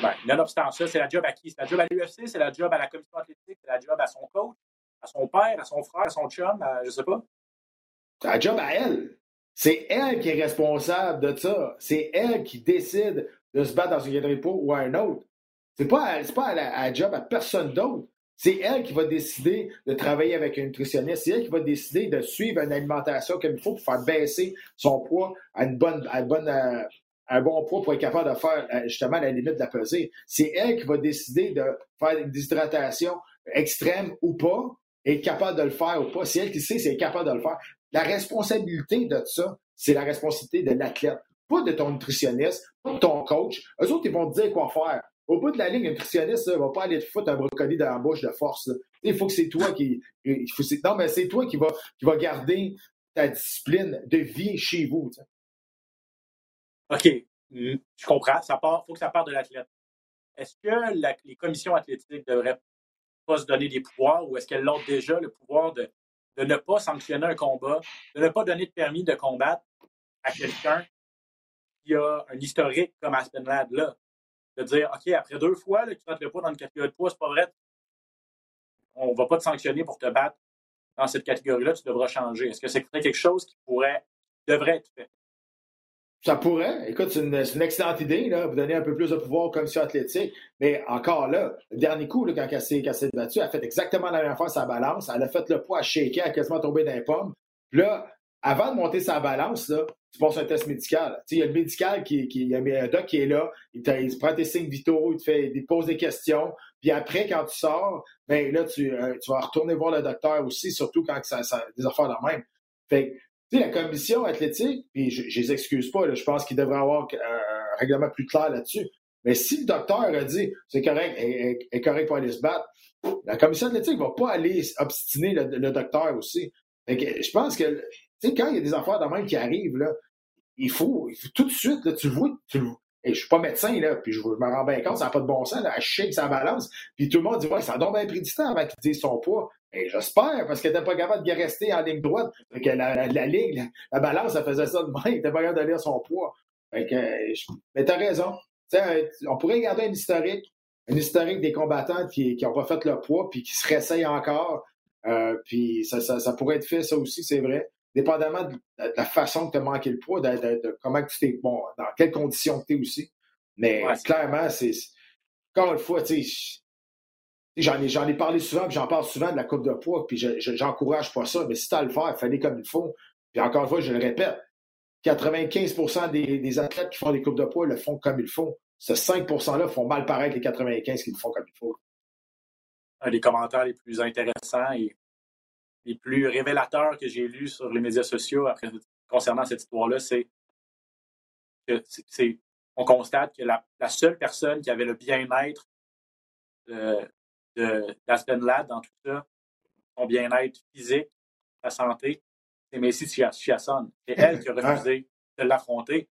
ben, nonobstant ça, c'est la job à qui? C'est la job à l'UFC, c'est la job à la commission athlétique, c'est la job à son coach, à son père, à son frère, à son chum, à, je sais pas. C'est un job à elle. C'est elle qui est responsable de ça. C'est elle qui décide de se battre dans une galerie peau ou à un autre. C'est pas, pas un job à personne d'autre. C'est elle qui va décider de travailler avec un nutritionniste. C'est elle qui va décider de suivre une alimentation comme il faut pour faire baisser son poids à, une bonne, à, bonne, euh, un bon poids pour être capable de faire euh, justement la limite de la pesée. C'est elle qui va décider de faire une déshydratation extrême ou pas, être capable de le faire ou pas. C'est elle qui sait si elle est capable de le faire. La responsabilité de ça, c'est la responsabilité de l'athlète, pas de ton nutritionniste, pas de ton coach. Eux autres, ils vont te dire quoi faire. Au bout de la ligne, un nutritionniste ne va pas aller te foutre un brocoli dans la bouche de force. Il faut que c'est toi qui. non, mais c'est toi qui va, qui va garder ta discipline de vie chez vous. OK. Je comprends. Il faut que ça parte de l'athlète. Est-ce que les commissions athlétiques devraient pas se donner des pouvoirs ou est-ce qu'elles ont déjà le pouvoir de de ne pas sanctionner un combat, de ne pas donner de permis de combattre à quelqu'un qui a un historique comme Aspen Lad là. De dire, OK, après deux fois que tu rentres le poids dans une catégorie de poids, c'est pas vrai. On va pas te sanctionner pour te battre dans cette catégorie-là, tu devras changer. Est-ce que c'est quelque chose qui pourrait, devrait être fait? Ça pourrait. Écoute, c'est une, excellente idée, là, vous donner un peu plus de pouvoir aux commissions athlétiques. Mais encore là, le dernier coup, là, quand elle s'est, battue, elle a fait exactement la même fois sa balance. Elle a fait le poids à shaker, elle a quasiment tombé dans les pommes. Là, avant de monter sa balance, là, tu passes un test médical. Il y a le médical qui, qui il y a un doc qui est là, il, te, prend tes signes vitaux, il te fait, il pose des questions. Puis après, quand tu sors, ben là, tu, euh, tu vas retourner voir le docteur aussi, surtout quand ça, ça des affaires de même. Fait tu sais, la commission athlétique, puis je, je les excuse pas, je pense qu'il devrait avoir un, règlement plus clair là-dessus. Mais si le docteur a dit c'est correct, est, est, correct pour aller se battre, la commission athlétique va pas aller obstiner le, docteur aussi. que, je pense que, quand il y a des affaires de même qui arrivent, là, il faut, il faut tout de suite, là, tu le vois, tu le et je suis pas médecin, là, puis je, me rends bien compte, ça n'a pas de bon sens, là, shake sa balance, puis tout le monde dit, ouais, ça donne bien pris du temps avant qu'il dise son poids. Et j'espère, parce qu'elle n'était pas capable de rester en ligne droite. que la, la, ligne, la, balance, ça faisait ça de même. Elle n'était pas capable de lire son poids. Fait que, mais t'as raison. on pourrait garder un historique. un historique des combattants qui n'ont pas fait le poids puis qui se réessayent encore. Euh, puis ça, ça, pourrait être fait, ça aussi, c'est vrai. Dépendamment de, la façon que tu as manqué le poids, de, comment tu t'es. Bon, dans quelles conditions tu es aussi. Mais clairement, c'est. Encore une fois, tu sais. J'en ai, j'en ai parlé souvent, puis j'en parle souvent de la coupe de poids, puis je, j'encourage pas ça, mais si tu as à le faire, fallait comme il faut. Puis encore une fois, je le répète, 95 des, des, athlètes qui font des coupes de poids le font comme il faut. Ce 5 %-là font mal paraître les 95 qui le font comme il faut. Un des commentaires les plus intéressants et les plus révélateurs que j'ai lus sur les médias sociaux après, concernant cette histoire-là, c'est que c'est, on constate que la, seule personne qui avait le bien-être de, d'Aspen Lad dans tout ça, son bien-être physique, sa santé, c'est Messi Chiasson. C'est elle qui a refusé de l'affronter.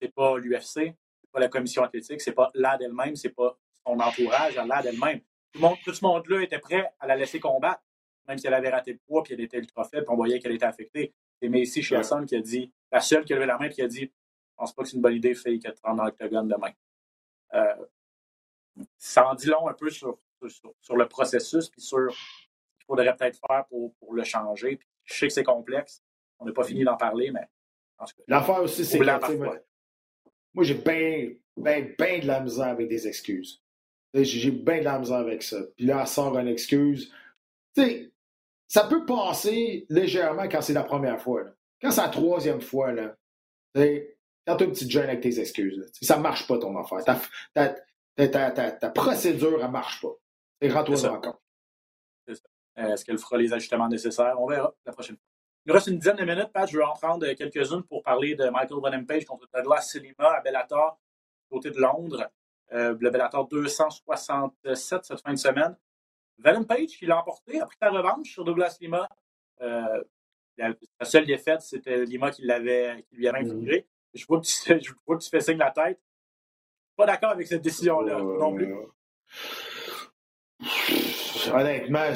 C'est pas l'UFC, c'est pas la commission athlétique, c'est pas Lad elle-même, c'est pas son entourage à Lad elle-même. Tout, tout ce monde-là était prêt à la laisser combattre, même si elle avait raté le poids puis elle était ultra faible, puis on voyait qu'elle était affectée. C'est Messi Chiasson qui a dit, la seule qui a levé la main qui a dit Je pense pas que c'est une bonne idée, fille, qu'elle te dans l'octogone demain. Euh, ça en dit long un peu sur, sur, le processus puis sur ce qu'il faudrait peut-être faire pour, pour le changer. je sais que c'est complexe. On n'a pas fini d'en parler, mais. L'affaire aussi, c'est que. Moi, j'ai bien, bien, bien de la misère avec des excuses. J'ai bien de la misère avec ça. Puis là, elle sort une excuse. Tu sais, ça peut passer légèrement quand c'est la première fois. Quand c'est la troisième fois, là, quand tu as une petite jeune avec tes excuses, ça ne marche pas ton affaire. Ta, procédure, elle ne marche pas. Rends-toi en compte. Est-ce qu'elle fera les ajustements nécessaires? On verra la prochaine fois. Il nous reste une dizaine de minutes, Pat. Je veux en prendre quelques-unes pour parler de Michael Van Page contre Douglas Silima à Bellator, côté de Londres. Euh, le Bellator 267 cette fin de semaine. Van Page qui l'a emporté, a pris sa revanche sur Douglas Lima. Euh, la, seule défaite, c'était Lima qui, l'avait, qui lui avait mm-hmm. infligé. Je, vois que tu, je vois que tu fais signe la tête. Pas d'accord avec cette décision-là non plus. Honnêtement,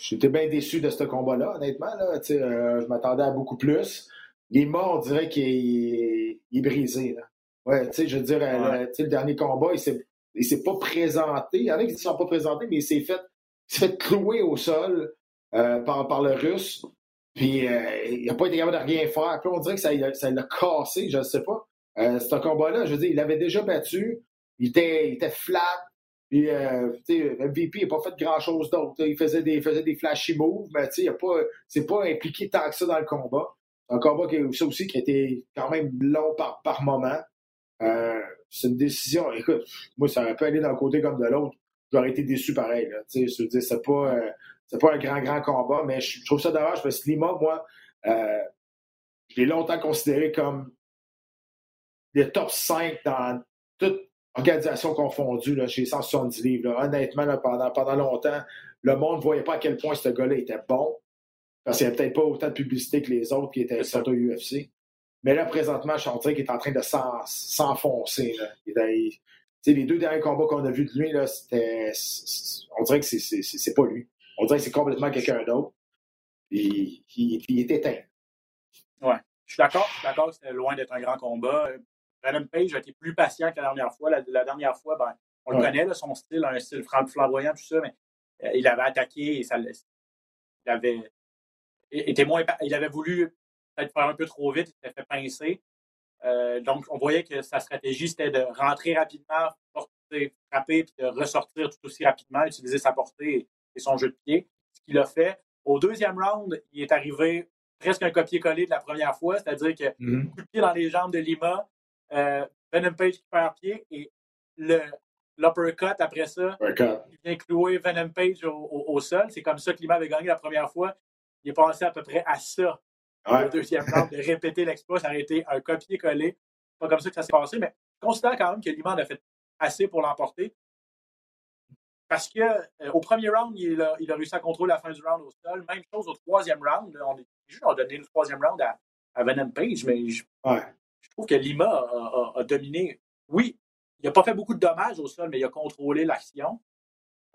j'étais bien déçu de ce combat-là, honnêtement. Là, euh, je m'attendais à beaucoup plus. Lima, on dirait qu'il est, brisé. Là. Ouais, je veux dire, le, dernier combat, il s'est, s'est pas présenté. Il y en a qui ne sont pas présentés, mais il s'est fait, fait clouer au sol euh, par, le russe. Puis euh, il n'a pas été capable de rien faire. Puis on dirait que ça, l'a cassé, je ne sais pas. Euh, ce combat-là, je veux dire, il l'avait déjà battu. Il était, il était flat. Puis, MVP n'a pas fait grand-chose d'autre. Il faisait des, faisait des flashy moves, mais il n'a pas, c'est pas impliqué tant que ça dans le combat. Un combat qui, ça aussi qui a été quand même long par, par moment. C'est une décision. Écoute, moi, ça aurait pu aller d'un côté comme de l'autre. J'aurais été déçu pareil. Là. Je veux dire, c'est pas, euh, c'est pas un grand, grand combat, mais je, trouve ça dommage parce que Lima, moi, euh, je l'ai longtemps considéré comme le top 5 dans toute organisation confondue là, chez 170 livres. Honnêtement, pendant, pendant longtemps, le monde ne voyait pas à quel point ce gars-là était bon. Parce qu'il n'y avait peut-être pas autant de publicité que les autres qui étaient sur au UFC. Mais là, présentement, je qu'il est en train de s'enfoncer. Les deux derniers combats qu'on a vus de lui, là, on dirait que c'est pas lui. On dirait que c'est complètement quelqu'un d'autre. Il, il, est éteint. Ouais. Je suis d'accord. Je suis d'accord que c'était loin d'être un grand combat. Brandon Page a été plus patient que la dernière fois. La, dernière fois, ben, on le connaît, son style, un style flamboyant, tout ça, mais euh, il avait attaqué et ça, il avait était moins, il avait voulu peut-être faire un peu trop vite, il s'était fait pincer. Euh, donc, on voyait que sa stratégie, c'était de rentrer rapidement, porter, frapper, puis de ressortir tout aussi rapidement, utiliser sa portée et son jeu de pied. Ce qu'il a fait. Au deuxième round, il est arrivé presque un copier-coller de la première fois, c'est-à-dire que mm-hmm. coup de pied dans les jambes de Lima, euh, Venom Page qui perd pied et le, l'uppercut après ça, il vient clouer Venom Page au, sol. C'est comme ça que Lima avait gagné la première fois. Il est passé à peu près à ça le deuxième round, de répéter l'exploit. Ça a été un copier-coller. pas comme ça que ça s'est passé, mais je considère quand même que Lima a fait assez pour l'emporter. Parce que euh, au premier round, il a, il a, réussi à contrôler la fin du round au sol. Même chose au troisième round. On est juste donné le troisième round à, à Venom Page, mais je, je trouve que Lima a, dominé. Oui, il n'a pas fait beaucoup de dommages au sol, mais il a contrôlé l'action.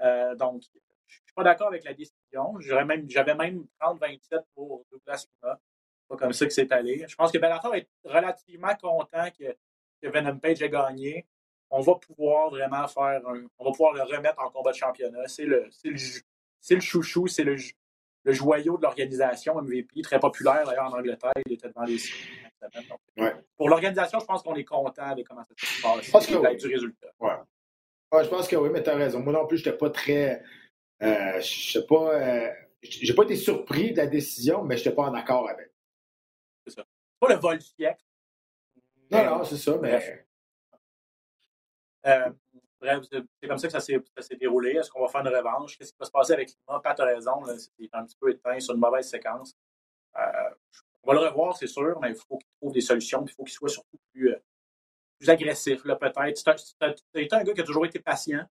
Euh, donc, je ne suis pas d'accord avec la décision. J'avais même, même 30-27 pour Douglas Lima. Pas comme ça que c'est allé. Je pense que Bellator est relativement content que, que Venom Page ait gagné. on va pouvoir vraiment faire un, on va pouvoir le remettre en combat de championnat. C'est le, c'est le, c'est le chouchou, c'est le, le joyau de l'organisation MVP, très populaire d'ailleurs en Angleterre. Il était devant les donc, Ouais. Pour l'organisation, je pense qu'on est content de comment ça se passe Je pense que oui. du résultat. Ouais, je pense que oui, mais tu as raison. Moi non plus, je n'étais pas très. Euh, je sais pas. euh, j'ai pas été surpris de la décision, mais je n'étais pas en accord avec. C'est pas le vol du siècle. Non, non, c'est ça, mais. Euh, bref, c'est comme ça que ça s'est déroulé. Est-ce qu'on va faire une revanche? Qu'est-ce qui va se passer avec Lima? Pat a raison, là, c'est un petit peu éteint sur une mauvaise séquence. Euh, on va le revoir, c'est sûr, mais il faut qu'il trouve des solutions. puis Il faut qu'il soit surtout plus, euh, plus agressif, peut-être. C'est un- un, gars qui a toujours été patient,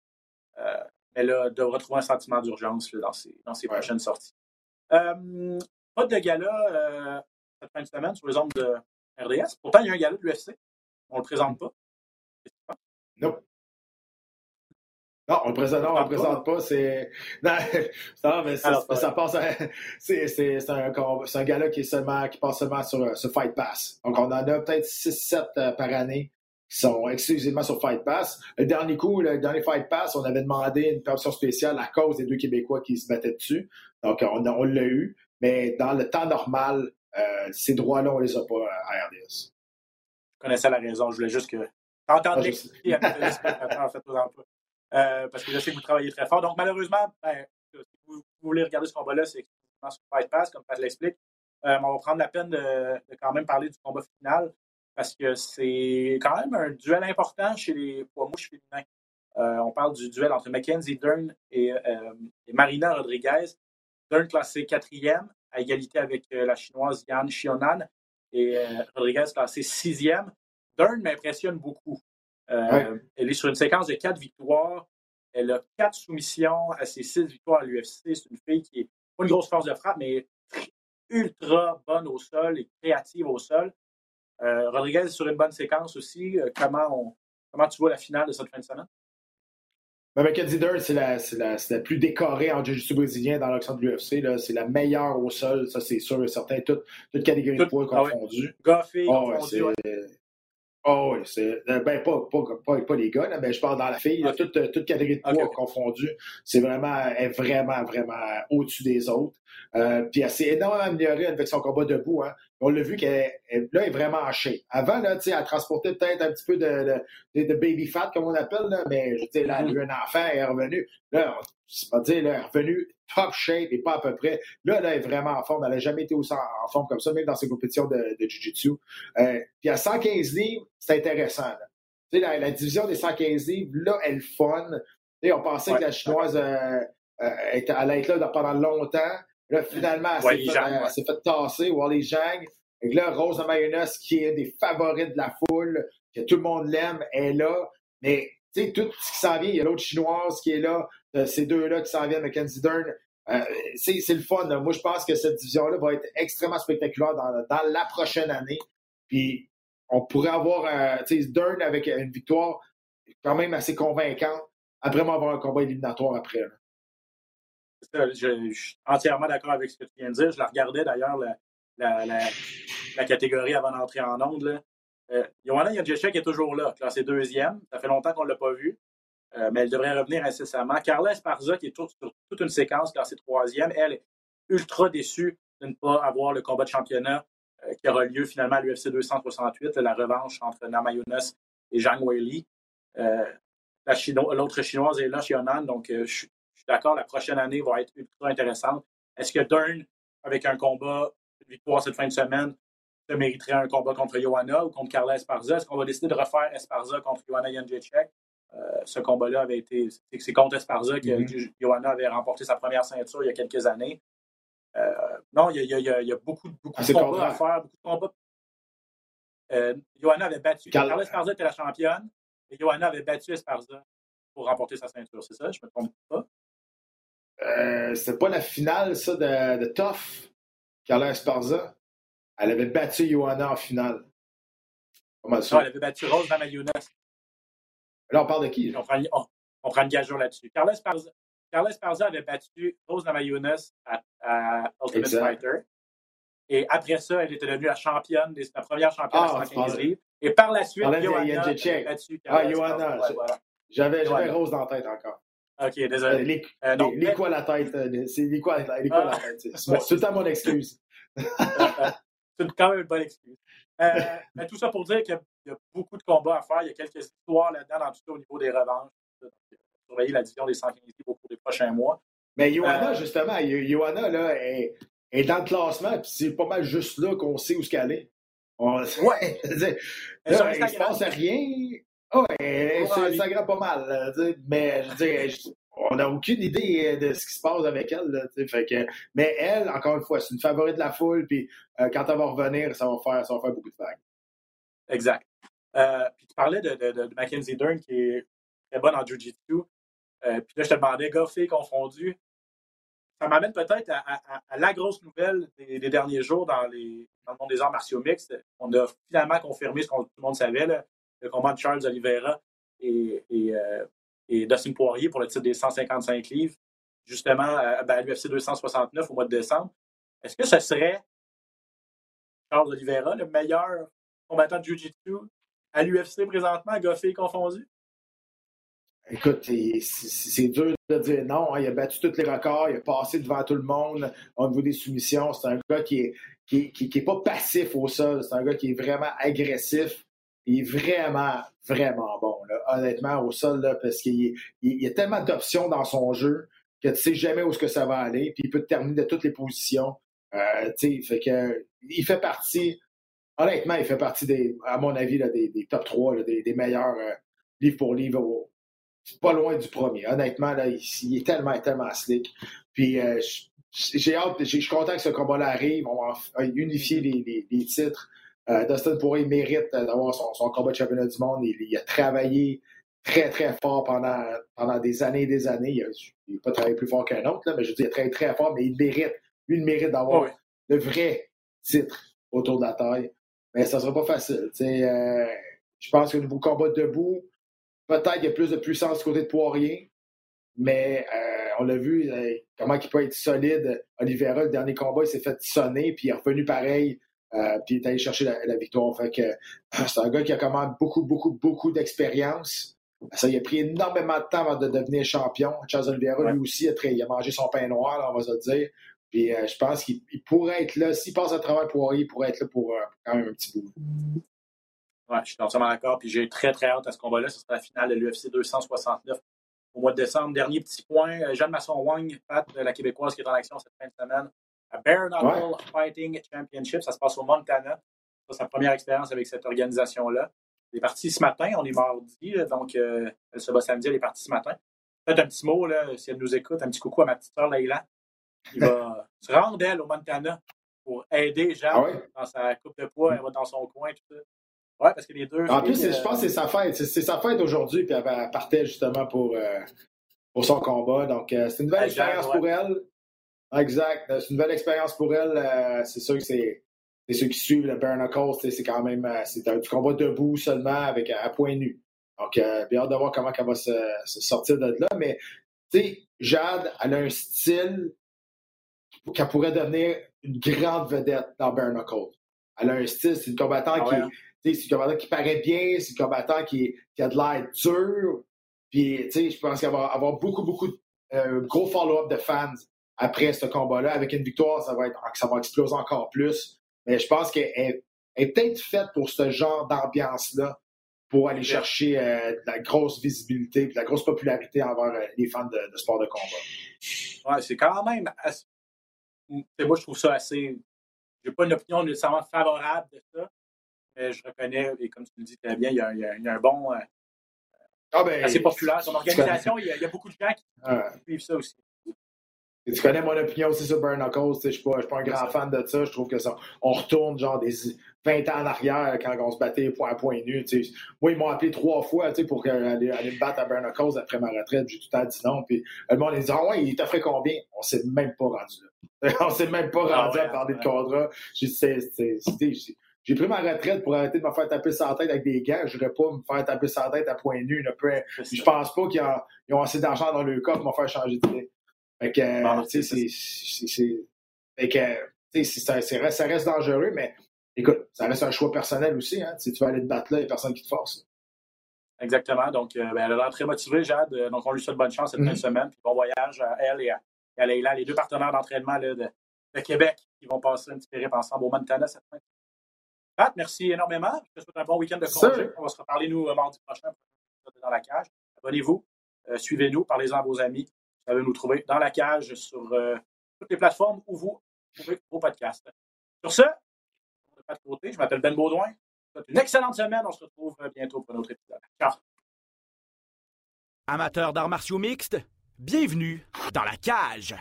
mais là, devra trouver un sentiment d'urgence dans ses, dans ses Ouais. prochaines sorties. Pas de gala cette fin de semaine sur les ondes de RDS. Pourtant, il y a un gala de l'UFC. On ne le présente pas. Non. Non, on le présente, non, on le présente pas. C'est. Non, non, mais ça, Alors, c'est ça passe. à- C'est c'est- c'est un, c'est un qui, est seulement, qui passe seulement sur, euh, sur Fight Pass. Donc, on en a peut-être 6-7 par année qui sont exclusivement sur Fight Pass. Le dernier coup, le dernier Fight Pass, on avait demandé une permission spéciale à cause des deux Québécois qui se battaient dessus. Donc, on, on l'a eu. Mais dans le temps normal, euh, ces droits-là, on les a pas à RDS. Je connaissais la raison. Je voulais juste que. T'entends je l'expliquer à mes faites-vous en pas. Euh, parce que je sais que vous travaillez très fort. Donc, malheureusement, ben, si vous, voulez regarder ce combat-là, c'est exclusivement sur Fight Pass, comme Pat l'explique. Euh, mais on va prendre la peine de, de quand même parler du combat final parce que c'est quand même un duel important chez les poids mouches féminins. Euh, on parle du duel entre Mackenzie Dern et, euh, et Marina Rodriguez. Dern classé quatrième, à égalité avec euh, la chinoise Yan Xionan, et euh, Rodriguez classé sixième. Dern m'impressionne beaucoup. Euh, Ouais. Elle est sur une séquence de quatre victoires. Elle a quatre soumissions à ses six victoires à l'UFC. C'est une fille qui est pas une grosse force de frappe, mais ultra bonne au sol et créative au sol. Euh, Rodriguez est sur une bonne séquence aussi. Euh, comment, on- comment tu vois la finale de cette fin de semaine? Mais Mackenzie Dern, c'est la, la, la plus décorée en jiu-jitsu brésilien dans l'action de l'UFC. C'est la meilleure au sol, ça c'est sûr et certain. Toute, toute catégorie de poids ah confondue. Oh, ouais. Oh, ouais, c'est. euh, Ben, pas, pas, pas, pas les gars, là, mais je parle dans la fille. là, Ok. toute, euh, toute catégorie de poids ok. confondue. C'est vraiment, est vraiment, vraiment au-dessus des autres. Euh, puis elle s'est énormément améliorée avec son combat debout. Hein. On l'a vu qu'elle elle- là, elle est vraiment en shape. Avant, là, tu sais, elle transportait peut-être un petit peu de, de, de- baby fat, comme on appelle, là, mais je dire, là, elle a eu un enfant, elle est revenue. Là, c'est pas dire, là, elle est revenue top shape et pas à peu près. Là, là, elle est vraiment en forme. Elle n'a jamais été aussi en, forme comme ça, même dans ses compétitions de, de Jiu-Jitsu. Euh, puis à 115 livres, c'est intéressant. là. Tu sais, la, la division des 115 livres, là, elle fun. Tu sais, on pensait Ouais. que la chinoise euh, euh, était- allait être là pendant longtemps. Là, finalement, elle s'est Wally fait, ouais. fait tasser, Wally Zhang. Et là, Rose de Mayonnaise, qui est des favoris de la foule, que tout le monde l'aime, est là. Mais, tu sais, tout ce qui s'en vient, il y a l'autre chinoise qui est là, euh, ces deux-là qui s'en viennent, Mackenzie Dern. Euh, c'est c'est le fun. là. Moi, je pense que cette division-là va être extrêmement spectaculaire dans, dans la prochaine année. Puis, on pourrait avoir, euh, tu sais, Dern avec une victoire quand même assez convaincante, après avoir un combat éliminatoire après. là. Je, suis entièrement d'accord avec ce que tu viens de dire. Je la regardais d'ailleurs, la, la, la, catégorie avant d'entrer en onde. Là. Euh, Johanna Jędrzejczyk est toujours là, classée deuxième. Ça fait longtemps qu'on ne l'a pas vue, euh, mais elle devrait revenir incessamment. Carla Esparza, qui est sur toute une séquence, classée troisième, elle est ultra déçue de ne pas avoir le combat de championnat euh, qui aura lieu finalement à l'UFC 268, la revanche entre Nama Yunus et Zhang Weili. Euh, la Chino- L'autre chinoise est là, Xionan, donc je suis suis d'accord, la prochaine année va être ultra intéressante. Est-ce que Dern, avec un combat, une victoire cette fin de semaine, se mériterait un combat contre Johanna ou contre Carla Esparza? Est-ce qu'on va décider de refaire Esparza contre Johanna Jędrzejczyk? Euh, ce combat-là avait été. c'est- contre Esparza que Mhm. Johanna avait remporté sa première ceinture il y a quelques années. Euh, non, il y a, il y a- il y a- il y a beaucoup, beaucoup Ah, de combats à faire, beaucoup de combats. Euh, Johanna avait battu. Carla- Carla Esparza était la championne et Johanna avait battu Esparza pour remporter sa ceinture. C'est ça? Je ne me trompe pas. Euh, C'était pas la finale, ça, de, de Tough, Carla Esparza. Elle avait battu Johanna en finale. Mal Non, sûr. elle avait battu Rose Namajunas. Là, on parle de qui? On prend, on, on prend une gageure là-dessus. Carla Esparza, Carla Esparza avait battu Rose Namajunas à, à Ultimate Exact. Fighter. Et après ça, elle était devenue la championne, des- la première championne Ah, à tu 115 parles- livres. Et par la suite, Johanna a battu Ah, Caroline Johanna, voilà. J'avais. Rose dans la tête encore. OK, Euh, désolé. les, Euh, non, les- les mais- quoi la tête? euh, C'est les quoi, les quoi la tête? C'est tout le temps mon excuse. C'est quand même une bonne excuse. Euh, mais tout ça pour dire qu'il y a- il y a beaucoup de combats à faire. Il y a quelques histoires là-dedans, dans tout ça, au niveau des revanches. Donc, euh, surveiller la division des 115 livres au cours des prochains mois. Mais Johanna, Euh, justement, Johanna, là, est, est dans le classement, puis c'est pas mal juste là qu'on sait où ce qu'elle est. On- Ouais. Là, il se Instagram. passe rien. Ah ouais, Ouais. Instagram pas mal. là, mais je veux dire, je- on n'a aucune idée de ce qui se passe avec elle. là, tu sais, fait que, mais elle, encore une fois, c'est une favorite de la foule, puis euh, quand elle va revenir, ça va faire, ça va faire beaucoup de vagues. Exact. Euh, puis tu parlais de, de, de- Mackenzie Dern qui est très bonne en Jiu-Jitsu. Euh, puis là, je te demandais, gars, filles confondus. Ça m'amène peut-être à, à- à- à la grosse nouvelle des, des derniers jours dans, les, dans le monde des arts martiaux mixtes. On a finalement confirmé ce que tout le monde savait, là, le combat de Charles Oliveira euh, et Dustin Poirier pour le titre des 155 livres, justement à, ben, l'UFC 269 au mois de décembre. Est-ce que ce serait Charles Oliveira, le meilleur combattant de Jiu-Jitsu à l'UFC présentement, Goffé confondu? Écoute, c'est- dur de dire non. hein. Il a battu tous les records, il a passé devant tout le monde au niveau des soumissions. C'est un gars qui, est- qui- qui est pas passif au sol. C'est un gars qui est vraiment agressif. Il est vraiment, vraiment bon, honnêtement, au sol, là, parce qu'il y a tellement d'options dans son jeu que tu sais jamais où est-ce que ça va aller. Puis il peut te terminer de toutes les positions. Euh, fait que il fait partie, honnêtement, il fait partie des, à mon avis, là, des, top 3, là, des, meilleurs euh, livre pour livre pas loin du premier. Honnêtement, là, il, est tellement, tellement slick. Puis euh, j'ai hâte, je suis content que ce combat-là arrive. On va unifier les titres. Euh, Dustin Poirier mérite d'avoir son, son combat de championnat du monde. Il, il a travaillé très, très fort pendant, pendant des années et des années. Il n'a pas travaillé plus fort qu'un autre, là, mais je veux dire, il a travaillé très fort, mais il mérite. Lui, il mérite d'avoir Oui. le vrai titre autour de la taille. Mais ça ne sera pas facile. euh, je pense qu'au niveau combat debout, peut-être qu'il y a plus de puissance du côté de Poirier, mais euh, on l'a vu, euh, comment il peut être solide. Oliveira, le dernier combat, il s'est fait sonner, puis il est revenu pareil, euh, puis il est allé chercher la, la victoire. Fait que euh, c'est un gars qui a quand même beaucoup, beaucoup, beaucoup d'expérience. Ça, il a pris énormément de temps avant de devenir champion. Charles Oliveira, Ouais. lui aussi, a, très- il a mangé son pain noir, là, on va se le dire. Puis euh, je pense qu'il il pourrait être là. S'il passe à travers Poirier, il pourrait être là pour euh, quand même un petit bout. Ouais, je suis entièrement d'accord. Puis j'ai très, très hâte à ce combat-là. Ce sera la finale de l'UFC 269 au mois de décembre. Dernier petit point. Jeanne Masson-Wang, Pat, la Québécoise qui est en action cette fin de semaine, Bare Knuckle Fighting Championship. Ça se passe au Montana. C'est sa première expérience avec cette organisation-là. Elle est partie ce matin. On est mardi, là, donc euh, elle se bat samedi. Elle est partie ce matin. Peut-être un petit mot, là, si elle nous écoute, un petit coucou à ma petite sœur Leïla, qui va se rendre, elle, au Montana pour aider Jeanne Ah ouais? dans sa coupe de poids. Elle va dans son coin, tout ça. Ouais, parce que les deux. En plus, je pense que c'est sa fête. C'est- sa fête aujourd'hui, puis elle, partait justement pour, euh, pour son combat. Donc, euh, c'est une nouvelle Elle gère, expérience ouais. pour elle. Exact. Euh, C'est une nouvelle expérience pour elle. Euh, c'est sûr que c'est. ceux qui suivent le sais, c'est quand même euh, c'est un du combat debout seulement avec à point nu. Donc, euh, bien hâte de voir comment elle va se, se sortir de là. Mais, tu sais, Jade, elle a un style qu'elle pourrait devenir une grande vedette dans Bare Knuckles. Elle a un style, c'est une combattant Ah qui ouais, est hein? c'est combattant qui paraît bien, c'est un combattant qui, qui a de l'air dur. Puis, tu sais, je pense qu'il va avoir beaucoup, beaucoup de euh, gros follow-up de fans après ce combat-là. Avec une victoire, ça va, être, ça va exploser encore plus. Mais je pense qu'elle est, peut-être faite pour ce genre d'ambiance-là, pour aller chercher euh, de la grosse visibilité, de la grosse popularité envers euh, les fans de, de sport de combat. Ouais, c'est quand même. assez- Moi, je trouve ça assez. J'ai pas une opinion nécessairement favorable de ça, mais je reconnais, et comme tu le dis très bien, il y a, il y a- il y a un bon. euh, Ah ben, assez populaire. Son organisation, il y, a, il y a beaucoup de gens qui Ah. suivent ça aussi. Tu connais mon opinion aussi sur Burn Knuckles. Je ne suis pas, un grand fan de ça. Je trouve que ça, on retourne genre des 20 ans en arrière quand on se battait point à point nu. Moi, ils m'ont appelé trois fois pour aller, aller me battre à Burn Knuckles après ma retraite. J'ai tout le temps dit non. Puis le monde, ils disent Ah ouais, il t'offrait combien? On s'est même pas rendu là. on s'est même pas Ah rendu ouais, à parler ouais. de contrat. J'ai dit, pris ma retraite pour arrêter de me faire taper sur la tête avec des gants. Je voudrais pas me faire taper sur la tête à point nu. je pense pas qu'ils ont, assez d'argent dans le corps pour me faire changer d'idée. Fait que, euh, Bon, tu sais, c'est- ça, reste dangereux, mais écoute, ça reste un choix personnel aussi. Hein? Si tu vas aller te battre là, il n'y a personne qui te force. Exactement. Donc, euh, ben, elle a l'air très motivée, Jade. Donc, on lui souhaite bonne chance cette Mhm. semaine. Puis bon voyage à elle et à, et à Leila, les deux partenaires d'entraînement de, de Québec qui vont passer un petit périple ensemble au Montana cette fin. Pat, merci énormément. Je te souhaite un bon week-end de congé. On va se reparler, nous, euh, mardi prochain pour dans la cage. Abonnez-vous, euh, suivez-nous, parlez-en à vos amis. Vous savez nous trouver dans la cage sur euh, toutes les plateformes où vous trouvez vos podcasts. Sur ce, de Pat Côté, je m'appelle Ben Baudouin. Je vous souhaite Une excellente semaine. On se retrouve euh, bientôt pour un autre épisode. Ciao. Amateurs d'arts martiaux mixtes, bienvenue dans la cage.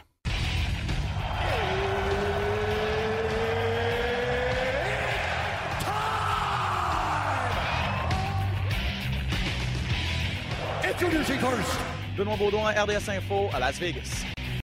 Introducing first, Benoît Baudouin, RDS Info à Las Vegas.